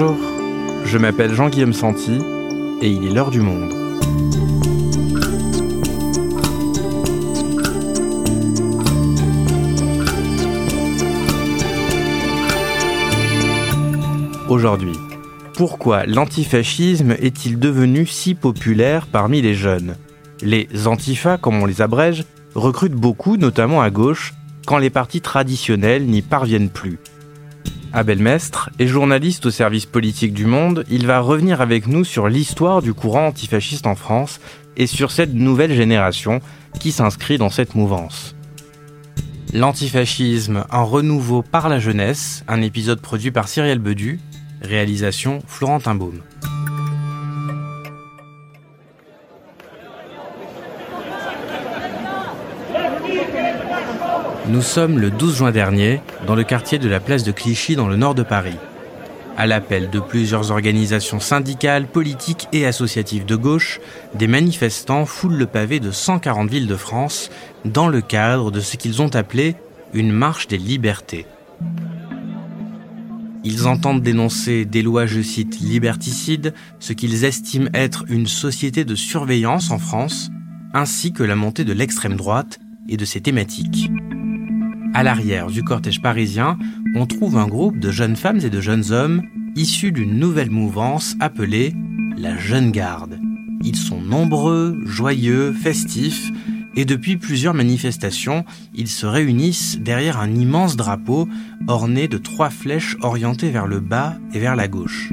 Bonjour, je m'appelle Jean-Guillaume Santi et il est l'heure du monde. Aujourd'hui, pourquoi l'antifascisme est-il devenu si populaire parmi les jeunes? Les antifas, comme on les abrège, recrutent beaucoup, notamment à gauche, quand les partis traditionnels n'y parviennent plus. Abel Mestre est journaliste au service politique du Monde. Il va revenir avec nous sur l'histoire du courant antifasciste en France et sur cette nouvelle génération qui s'inscrit dans cette mouvance. L'antifascisme, un renouveau par la jeunesse, un épisode produit par Cyrielle Bedu, réalisation Florentin Baume. Nous sommes le 12 juin dernier dans le quartier de la place de Clichy dans le nord de Paris. À l'appel de plusieurs organisations syndicales, politiques et associatives de gauche, des manifestants foulent le pavé de 140 villes de France dans le cadre de ce qu'ils ont appelé une marche des libertés. Ils entendent dénoncer des lois, je cite, liberticides, ce qu'ils estiment être une société de surveillance en France, ainsi que la montée de l'extrême droite et de ses thématiques. À l'arrière du cortège parisien, on trouve un groupe de jeunes femmes et de jeunes hommes issus d'une nouvelle mouvance appelée la Jeune Garde. Ils sont nombreux, joyeux, festifs, et depuis plusieurs manifestations, ils se réunissent derrière un immense drapeau orné de trois flèches orientées vers le bas et vers la gauche.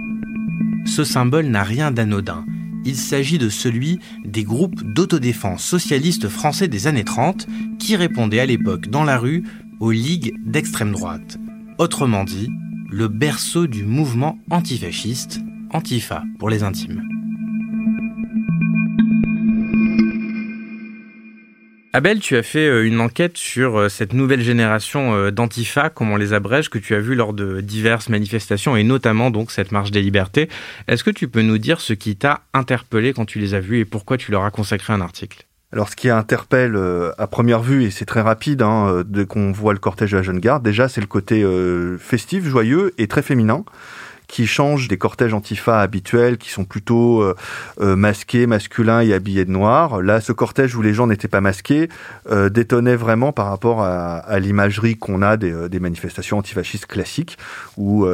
Ce symbole n'a rien d'anodin. Il s'agit de celui des groupes d'autodéfense socialistes français des années 30 qui répondaient à l'époque dans la rue aux ligues d'extrême droite. Autrement dit, le berceau du mouvement antifasciste, Antifa pour les intimes. Abel, tu as fait euh, une enquête sur euh, cette nouvelle génération euh, d'antifa, comme on les abrège, que tu as vu lors de diverses manifestations et notamment donc cette marche des libertés. Est-ce que tu peux nous dire ce qui t'a interpellé quand tu les as vus et pourquoi tu leur as consacré un article? Alors, ce qui interpelle à première vue, et c'est très rapide, hein, dès qu'on voit le cortège de la jeune garde, déjà, c'est le côté festif, joyeux et très féminin qui change des cortèges antifa habituels qui sont plutôt euh, euh, masqués, masculins et habillés de noir. Là, ce cortège où les gens n'étaient pas masqués euh, détonnait vraiment par rapport à, à l'imagerie qu'on a des, des, manifestations antifascistes classiques, où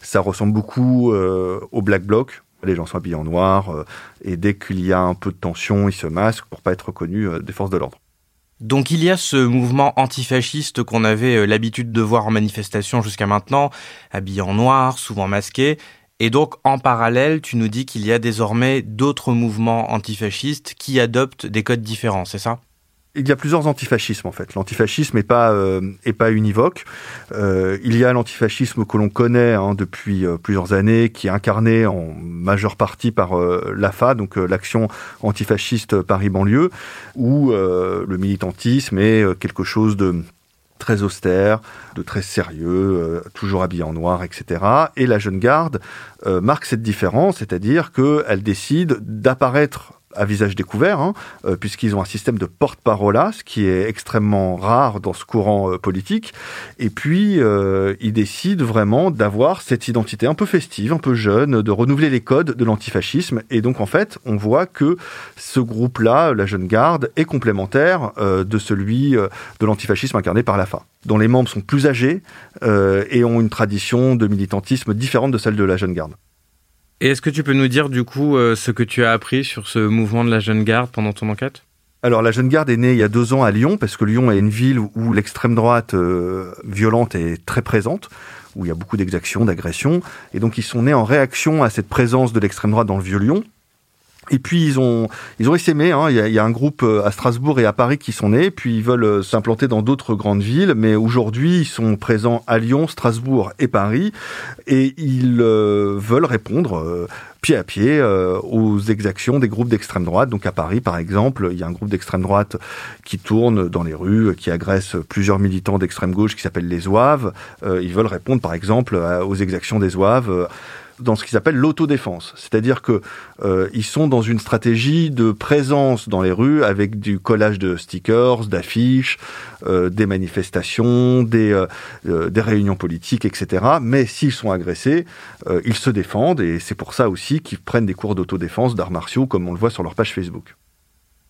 ça ressemble beaucoup au Black Bloc. Les gens sont habillés en noir et dès qu'il y a un peu de tension, ils se masquent pour pas être reconnus des forces de l'ordre. Donc il y a ce mouvement antifasciste qu'on avait euh, l'habitude de voir en manifestation jusqu'à maintenant, habillé en noir, souvent masqué. Et donc en parallèle, tu nous dis qu'il y a désormais d'autres mouvements antifascistes qui adoptent des codes différents, c'est ça? Il y a plusieurs antifascismes en fait. L'antifascisme n'est pas euh, est pas univoque. Euh, il y a l'antifascisme que l'on connaît hein, depuis euh, plusieurs années, qui est incarné en majeure partie par euh, l'AFA, donc euh, l'action antifasciste Paris banlieue, où le militantisme est quelque chose de très austère, de très sérieux, toujours habillé en noir, etc. Et la jeune garde marque cette différence, c'est-à-dire qu'elle décide d'apparaître à visage découvert, hein, euh, puisqu'ils ont un système de porte-parole, ce qui est extrêmement rare dans ce courant euh, politique. Et puis, euh, ils décident vraiment d'avoir cette identité un peu festive, un peu jeune, de renouveler les codes de l'antifascisme. Et donc, en fait, on voit que ce groupe-là, la Jeune Garde, est complémentaire de celui de l'antifascisme incarné par l'AFA dont les membres sont plus âgés et ont une tradition de militantisme différente de celle de la Jeune Garde. Et est-ce que tu peux nous dire du coup euh, ce que tu as appris sur ce mouvement de la jeune garde pendant ton enquête? Alors la jeune garde est née il y a deux ans à Lyon parce que Lyon est une ville où l'extrême droite euh, violente est très présente, où il y a beaucoup d'exactions, d'agressions, et donc ils sont nés en réaction à cette présence de l'extrême droite dans le vieux Lyon. Et puis ils ont ils ont essaimé. Hein. Il, y a, il, y a, un groupe euh, à Strasbourg et à Paris qui sont nés. Puis ils veulent euh, s'implanter dans d'autres grandes villes. Mais aujourd'hui ils sont présents à Lyon, Strasbourg et Paris. Et ils euh, veulent répondre pied à pied aux exactions des groupes d'extrême droite. Donc à Paris par exemple, il y a un groupe d'extrême droite qui tourne dans les rues, qui agresse plusieurs militants d'extrême gauche qui s'appellent les Zouaves. ils veulent répondre par exemple aux exactions des Zouaves dans ce qu'ils appellent l'autodéfense, c'est-à-dire que euh, ils sont dans une stratégie de présence dans les rues avec du collage de stickers, d'affiches, euh, des manifestations, des, euh, des réunions politiques, etc. Mais s'ils sont agressés, ils se défendent et c'est pour ça aussi qu'ils prennent des cours d'autodéfense, d'arts martiaux, comme on le voit sur leur page Facebook.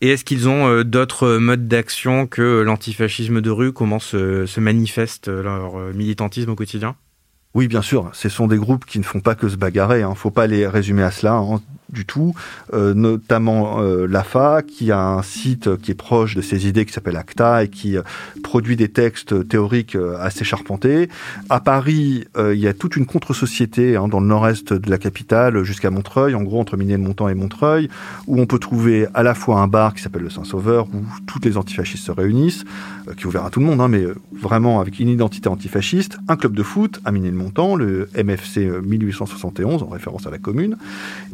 Et est-ce qu'ils ont d'autres modes d'action que l'antifascisme de rue? Comment se, se manifeste leur militantisme au quotidien? Oui, bien sûr, ce sont des groupes qui ne font pas que se bagarrer. Hein. Faut pas les résumer à cela. Hein du tout, euh, notamment euh, l'AFA, qui a un site qui est proche de ces idées qui s'appelle ACTA et qui euh, produit des textes théoriques assez charpentés. À Paris, il y a toute une contre-société hein, dans le nord-est de la capitale jusqu'à Montreuil, en gros entre Minet-de-Montant et Montreuil, où on peut trouver à la fois un bar qui s'appelle le Saint-Sauveur, où toutes les antifascistes se réunissent, qui est ouvert à tout le monde, hein, mais vraiment avec une identité antifasciste, un club de foot à Minet-de-Montant, le MFC 1871, en référence à la commune,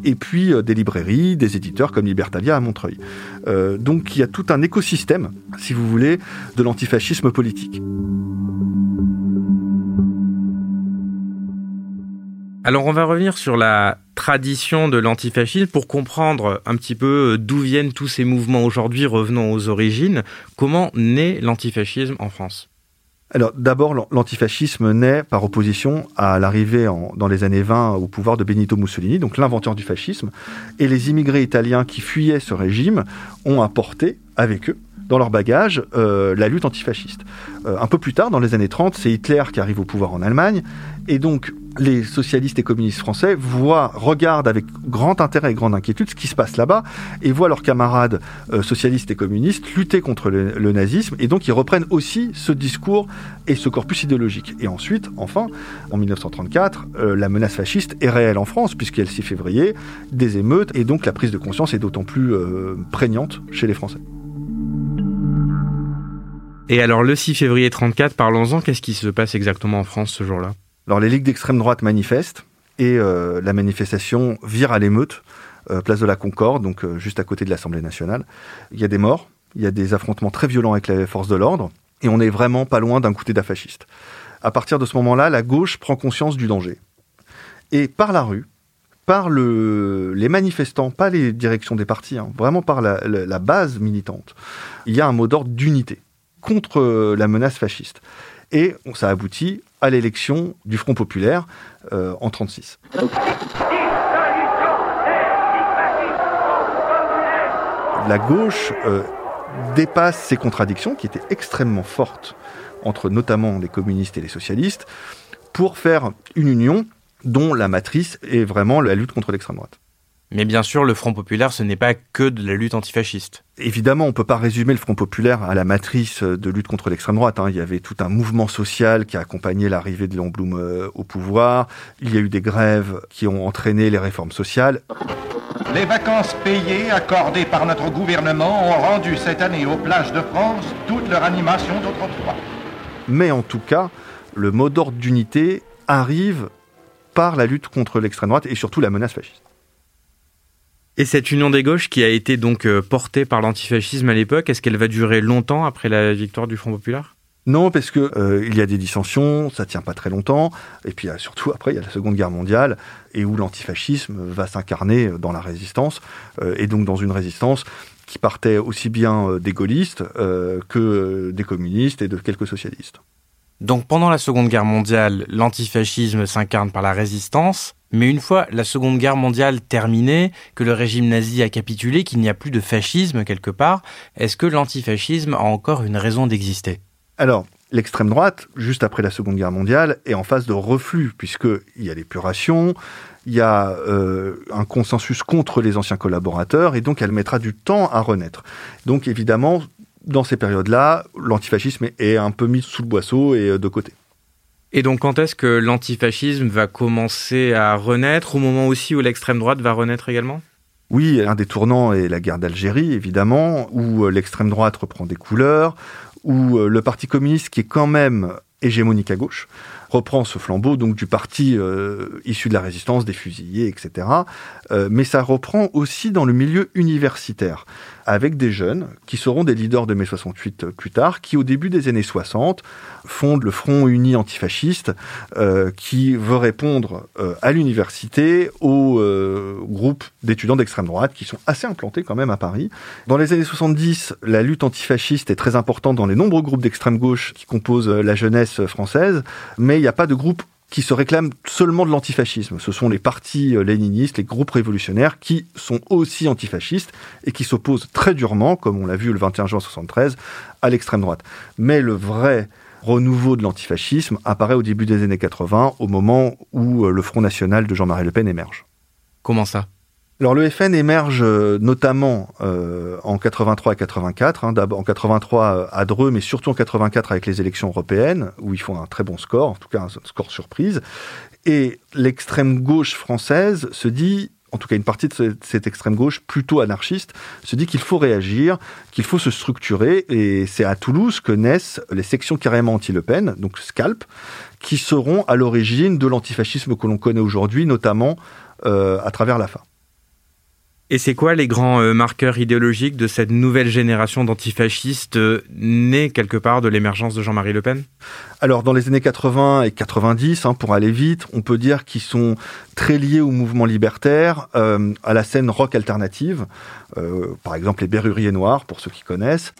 et puis euh, des librairies, des éditeurs comme Libertalia à Montreuil. Euh, donc il y a tout un écosystème, si vous voulez, de l'antifascisme politique. Alors on va revenir sur la tradition de l'antifascisme pour comprendre un petit peu euh, d'où viennent tous ces mouvements aujourd'hui, revenons aux origines. Comment naît l'antifascisme en France? Alors d'abord, l'antifascisme naît par opposition à l'arrivée dans les années 20 au pouvoir de Benito Mussolini, donc l'inventeur du fascisme, et les immigrés italiens qui fuyaient ce régime ont apporté avec eux dans leur bagage euh, la lutte antifasciste. Euh, un peu plus tard, dans les années 30, c'est Hitler qui arrive au pouvoir en Allemagne, et donc les socialistes et communistes français voient, regardent avec grand intérêt et grande inquiétude ce qui se passe là-bas, et voient leurs camarades euh, socialistes et communistes lutter contre le, nazisme, et donc ils reprennent aussi ce discours et ce corpus idéologique. Et ensuite, enfin, en 1934, la menace fasciste est réelle en France, puisqu'il y a le 6 février, des émeutes, et donc la prise de conscience est d'autant plus prégnante chez les Français. Et alors le 6 février 34, parlons-en, qu'est-ce qui se passe exactement en France ce jour-là? Alors les ligues d'extrême droite manifestent et euh, la manifestation vire à l'émeute, euh, place de la Concorde, donc euh, juste à côté de l'Assemblée nationale. Il y a des morts, il y a des affrontements très violents avec les forces de l'ordre et on n'est vraiment pas loin d'un coup d'État fasciste. À partir de ce moment-là, la gauche prend conscience du danger. Et par la rue, par le, les manifestants, pas les directions des partis, hein, vraiment par la base militante, il y a un mot d'ordre d'unité contre euh, la menace fasciste. Et ça aboutit à l'élection du Front populaire euh, en 1936. La gauche euh, dépasse ces contradictions qui étaient extrêmement fortes entre notamment les communistes et les socialistes pour faire une union dont la matrice est vraiment la lutte contre l'extrême droite. Mais bien sûr, le Front populaire, ce n'est pas que de la lutte antifasciste. Évidemment, on ne peut pas résumer le Front populaire à la matrice de lutte contre l'extrême droite. Hein. Il y avait tout un mouvement social qui a accompagné l'arrivée de Léon Blum euh, au pouvoir. Il y a eu des grèves qui ont entraîné les réformes sociales. Les vacances payées accordées par notre gouvernement ont rendu cette année aux plages de France toute leur animation d'autrefois. Mais en tout cas, le mot d'ordre d'unité arrive par la lutte contre l'extrême droite et surtout la menace fasciste. Et cette union des gauches qui a été donc euh, portée par l'antifascisme à l'époque, est-ce qu'elle va durer longtemps après la victoire du Front populaire? Non, parce que euh, il y a des dissensions, ça tient pas très longtemps, et puis euh, surtout après il y a la Seconde Guerre mondiale et où l'antifascisme va s'incarner dans la résistance et donc dans une résistance qui partait aussi bien des gaullistes que des communistes et de quelques socialistes. Donc pendant la Seconde Guerre mondiale, l'antifascisme s'incarne par la résistance, mais une fois la Seconde Guerre mondiale terminée, que le régime nazi a capitulé, qu'il n'y a plus de fascisme quelque part, est-ce que l'antifascisme a encore une raison d'exister? Alors, l'extrême droite, juste après la Seconde Guerre mondiale, est en phase de reflux, puisqu'il y a l'épuration, il y a euh, un consensus contre les anciens collaborateurs, et donc elle mettra du temps à renaître. Donc évidemment, dans ces périodes-là, l'antifascisme est un peu mis sous le boisseau et euh, de côté. Et donc quand est-ce que l'antifascisme va commencer à renaître, au moment aussi où l'extrême droite va renaître également? Oui, un des tournants est la guerre d'Algérie, évidemment, où euh, l'extrême droite reprend des couleurs, où euh, le Parti communiste, qui est quand même hégémonique à gauche, reprend ce flambeau donc du parti euh, issu de la résistance, des fusillés, etc. Euh, mais ça reprend aussi dans le milieu universitaire, avec des jeunes qui seront des leaders de mai 68 euh, plus tard, qui au début des années 60 fondent le Front Uni Antifasciste, qui veut répondre à l'université aux groupes d'étudiants d'extrême droite qui sont assez implantés quand même à Paris. Dans les années 70, la lutte antifasciste est très importante dans les nombreux groupes d'extrême gauche qui composent la jeunesse française, mais il n'y a pas de groupe qui se réclament seulement de l'antifascisme. Ce sont les partis euh, léninistes, les groupes révolutionnaires qui sont aussi antifascistes et qui s'opposent très durement, comme on l'a vu le 21 juin 73, à l'extrême droite. Mais le vrai renouveau de l'antifascisme apparaît au début des années 80, au moment où euh, le Front National de Jean-Marie Le Pen émerge. Comment ça? Alors le FN émerge euh, notamment euh, en 83 et 84, hein, en 83 euh, à Dreux, mais surtout en 84 avec les élections européennes, où ils font un très bon score, en tout cas un score surprise. Et l'extrême gauche française se dit, en tout cas une partie de cette extrême gauche plutôt anarchiste, se dit qu'il faut réagir, qu'il faut se structurer, et c'est à Toulouse que naissent les sections carrément anti-Le Pen, donc Scalp, qui seront à l'origine de l'antifascisme que l'on connaît aujourd'hui, notamment à travers la FA. Et c'est quoi les grands euh, marqueurs idéologiques de cette nouvelle génération d'antifascistes euh, née quelque part de l'émergence de Jean-Marie Le Pen? Alors dans les années 80 et 90, hein, pour aller vite, on peut dire qu'ils sont très liés au mouvement libertaire, euh, à la scène rock alternative, par exemple les Berruriers Noirs pour ceux qui connaissent.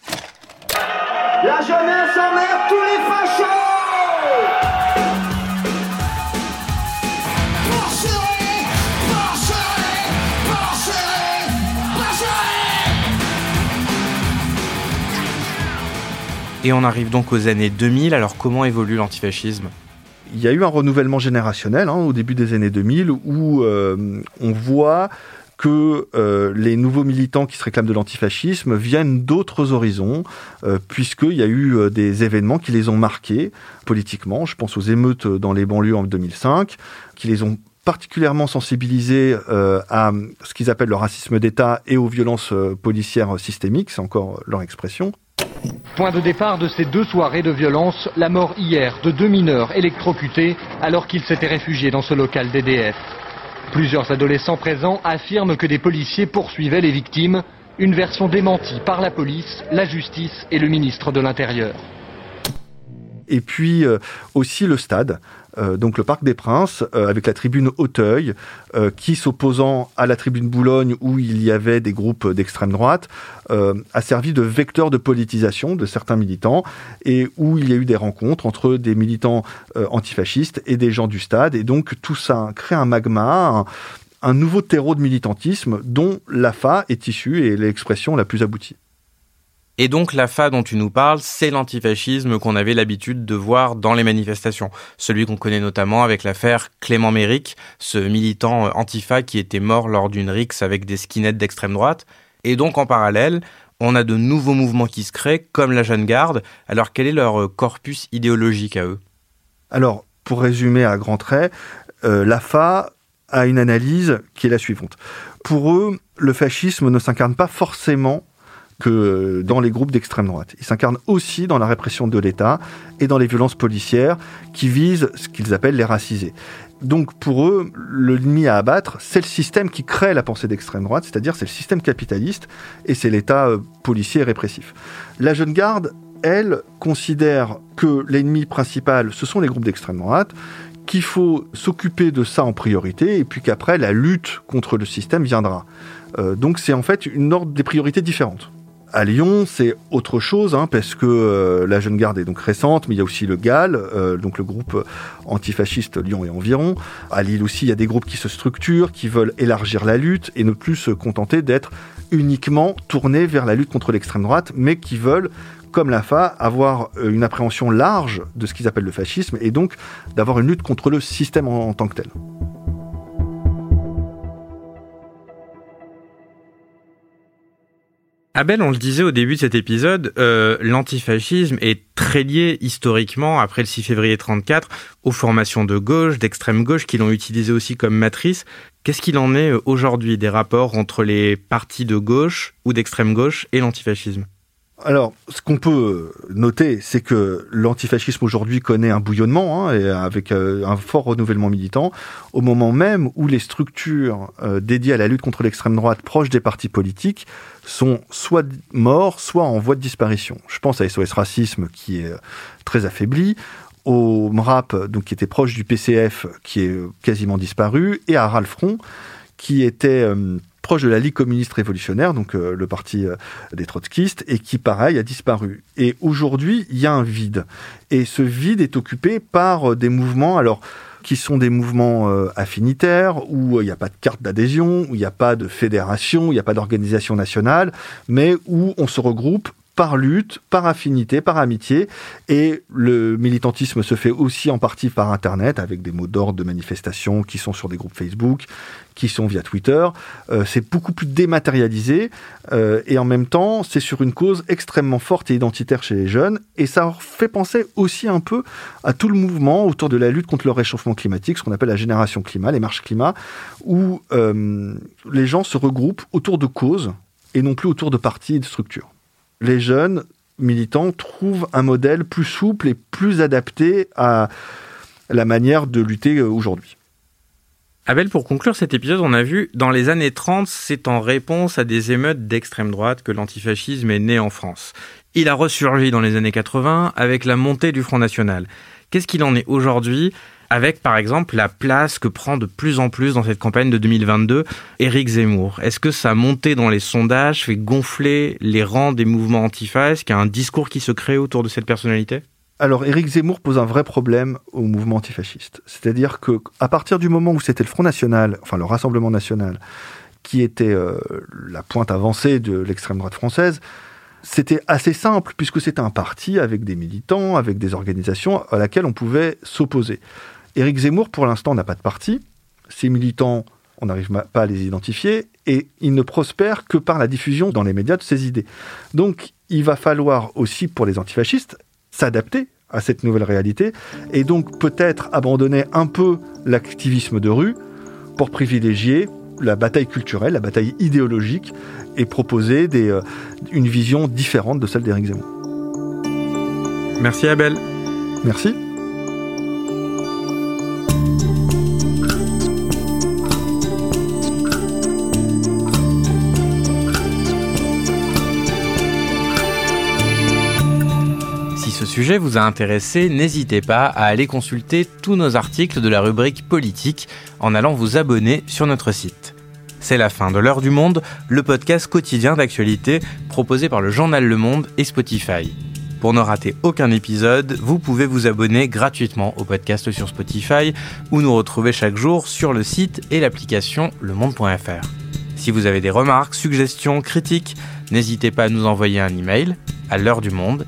La jeunesse emmerde tous les fachos Et on arrive donc aux années 2000. Alors comment évolue l'antifascisme? Il y a eu un renouvellement générationnel hein, au début des années 2000 où euh, on voit que euh, les nouveaux militants qui se réclament de l'antifascisme viennent d'autres horizons, euh, puisqu'il y a eu des événements qui les ont marqués politiquement. Je pense aux émeutes dans les banlieues en 2005, qui les ont particulièrement sensibilisés à ce qu'ils appellent le racisme d'État et aux violences policières systémiques, c'est encore leur expression. Point de départ de ces deux soirées de violence, la mort hier de deux mineurs électrocutés alors qu'ils s'étaient réfugiés dans ce local d'EDF. Plusieurs adolescents présents affirment que des policiers poursuivaient les victimes, une version démentie par la police, la justice et le ministre de l'Intérieur. Et puis euh, aussi le stade, donc le Parc des Princes, euh, avec la tribune Auteuil, euh, qui s'opposant à la tribune Boulogne, où il y avait des groupes d'extrême droite, a servi de vecteur de politisation de certains militants, et où il y a eu des rencontres entre des militants antifascistes et des gens du stade, et donc tout ça crée un magma, un, un nouveau terreau de militantisme dont l'AFA est issue et l'expression la plus aboutie. Et donc l'AFA dont tu nous parles, c'est l'antifascisme qu'on avait l'habitude de voir dans les manifestations. Celui qu'on connaît notamment avec l'affaire Clément Méric, ce militant antifa qui était mort lors d'une rixe avec des skinheads d'extrême droite. Et donc en parallèle, on a de nouveaux mouvements qui se créent, comme la Jeune Garde. Alors quel est leur corpus idéologique à eux? Alors, pour résumer à grands traits, euh, l'AFA a une analyse qui est la suivante. Pour eux, le fascisme ne s'incarne pas forcément que dans les groupes d'extrême droite. Ils s'incarnent aussi dans la répression de l'État et dans les violences policières qui visent ce qu'ils appellent les racisés. Donc pour eux, l'ennemi à abattre, c'est le système qui crée la pensée d'extrême droite, c'est-à-dire c'est le système capitaliste et c'est l'État euh, policier répressif. La jeune garde, elle, considère que l'ennemi principal, ce sont les groupes d'extrême droite, qu'il faut s'occuper de ça en priorité et puis qu'après, la lutte contre le système viendra. Euh, donc c'est en fait une ordre des priorités différentes. À Lyon, c'est autre chose, hein, parce que euh, la Jeune Garde est donc récente, mais il y a aussi le GAL, euh, donc le groupe antifasciste Lyon et environ. À Lille aussi, il y a des groupes qui se structurent, qui veulent élargir la lutte et ne plus se contenter d'être uniquement tournés vers la lutte contre l'extrême droite, mais qui veulent comme la FA, avoir euh, une appréhension large de ce qu'ils appellent le fascisme et donc d'avoir une lutte contre le système en tant que tel. Abel, on le disait au début de cet épisode, euh, l'antifascisme est très lié historiquement, après le 6 février 34, aux formations de gauche, d'extrême gauche, qui l'ont utilisé aussi comme matrice. Qu'est-ce qu'il en est euh, aujourd'hui des rapports entre les partis de gauche ou d'extrême gauche et l'antifascisme? Alors, ce qu'on peut noter, c'est que l'antifascisme aujourd'hui connaît un bouillonnement, hein, avec euh, un fort renouvellement militant, au moment même où les structures euh, dédiées à la lutte contre l'extrême droite proches des partis politiques sont soit morts, soit en voie de disparition. Je pense à SOS Racisme, qui est euh, très affaibli, au MRAP, donc, qui était proche du PCF, qui est quasiment disparu, et à Ralfron, qui était proche de la Ligue communiste révolutionnaire, donc euh, le parti euh, des trotskistes, et qui, pareil, a disparu. Et aujourd'hui, il y a un vide. Et ce vide est occupé par euh, des mouvements, alors qui sont des mouvements affinitaires, où il n'y a pas de carte d'adhésion, où il n'y a pas de fédération, où il n'y a pas d'organisation nationale, mais où on se regroupe par lutte, par affinité, par amitié. Et le militantisme se fait aussi en partie par Internet, avec des mots d'ordre de manifestation qui sont sur des groupes Facebook, qui sont via Twitter. Euh, c'est beaucoup plus dématérialisé euh, et en même temps, c'est sur une cause extrêmement forte et identitaire chez les jeunes. Et ça fait penser aussi un peu à tout le mouvement autour de la lutte contre le réchauffement climatique, ce qu'on appelle la génération climat, les marches climat, où euh, les gens se regroupent autour de causes et non plus autour de partis et de structures les jeunes militants trouvent un modèle plus souple et plus adapté à la manière de lutter aujourd'hui. Abel, pour conclure cet épisode, on a vu, dans les années 30, c'est en réponse à des émeutes d'extrême droite que l'antifascisme est né en France. Il a ressurgi dans les années 80 avec la montée du Front National. Qu'est-ce qu'il en est aujourd'hui? Avec par exemple la place que prend de plus en plus dans cette campagne de 2022 Éric Zemmour. Est-ce que sa montée dans les sondages fait gonfler les rangs des mouvements antifa Est-ce qu'il y a un discours qui se crée autour de cette personnalité? Alors, Éric Zemmour pose un vrai problème au mouvement antifasciste. C'est-à-dire que, à partir du moment où c'était le Front National, enfin le Rassemblement National, qui était euh, la pointe avancée de l'extrême droite française, c'était assez simple puisque c'était un parti avec des militants, avec des organisations à laquelle on pouvait s'opposer. Éric Zemmour, pour l'instant, n'a pas de parti. Ses militants, on n'arrive pas à les identifier et il ne prospère que par la diffusion dans les médias de ses idées. Donc, il va falloir aussi, pour les antifascistes, s'adapter à cette nouvelle réalité et donc peut-être abandonner un peu l'activisme de rue pour privilégier la bataille culturelle, la bataille idéologique et proposer des, euh, une vision différente de celle d'Éric Zemmour. Merci Abel. Merci. Sujet vous a intéressé, n'hésitez pas à aller consulter tous nos articles de la rubrique politique en allant vous abonner sur notre site. C'est la fin de l'heure du monde, le podcast quotidien d'actualité proposé par le journal Le Monde et Spotify. Pour ne rater aucun épisode, vous pouvez vous abonner gratuitement au podcast sur Spotify ou nous retrouver chaque jour sur le site et l'application lemonde.fr. Si vous avez des remarques, suggestions, critiques, n'hésitez pas à nous envoyer un email à l'heure du monde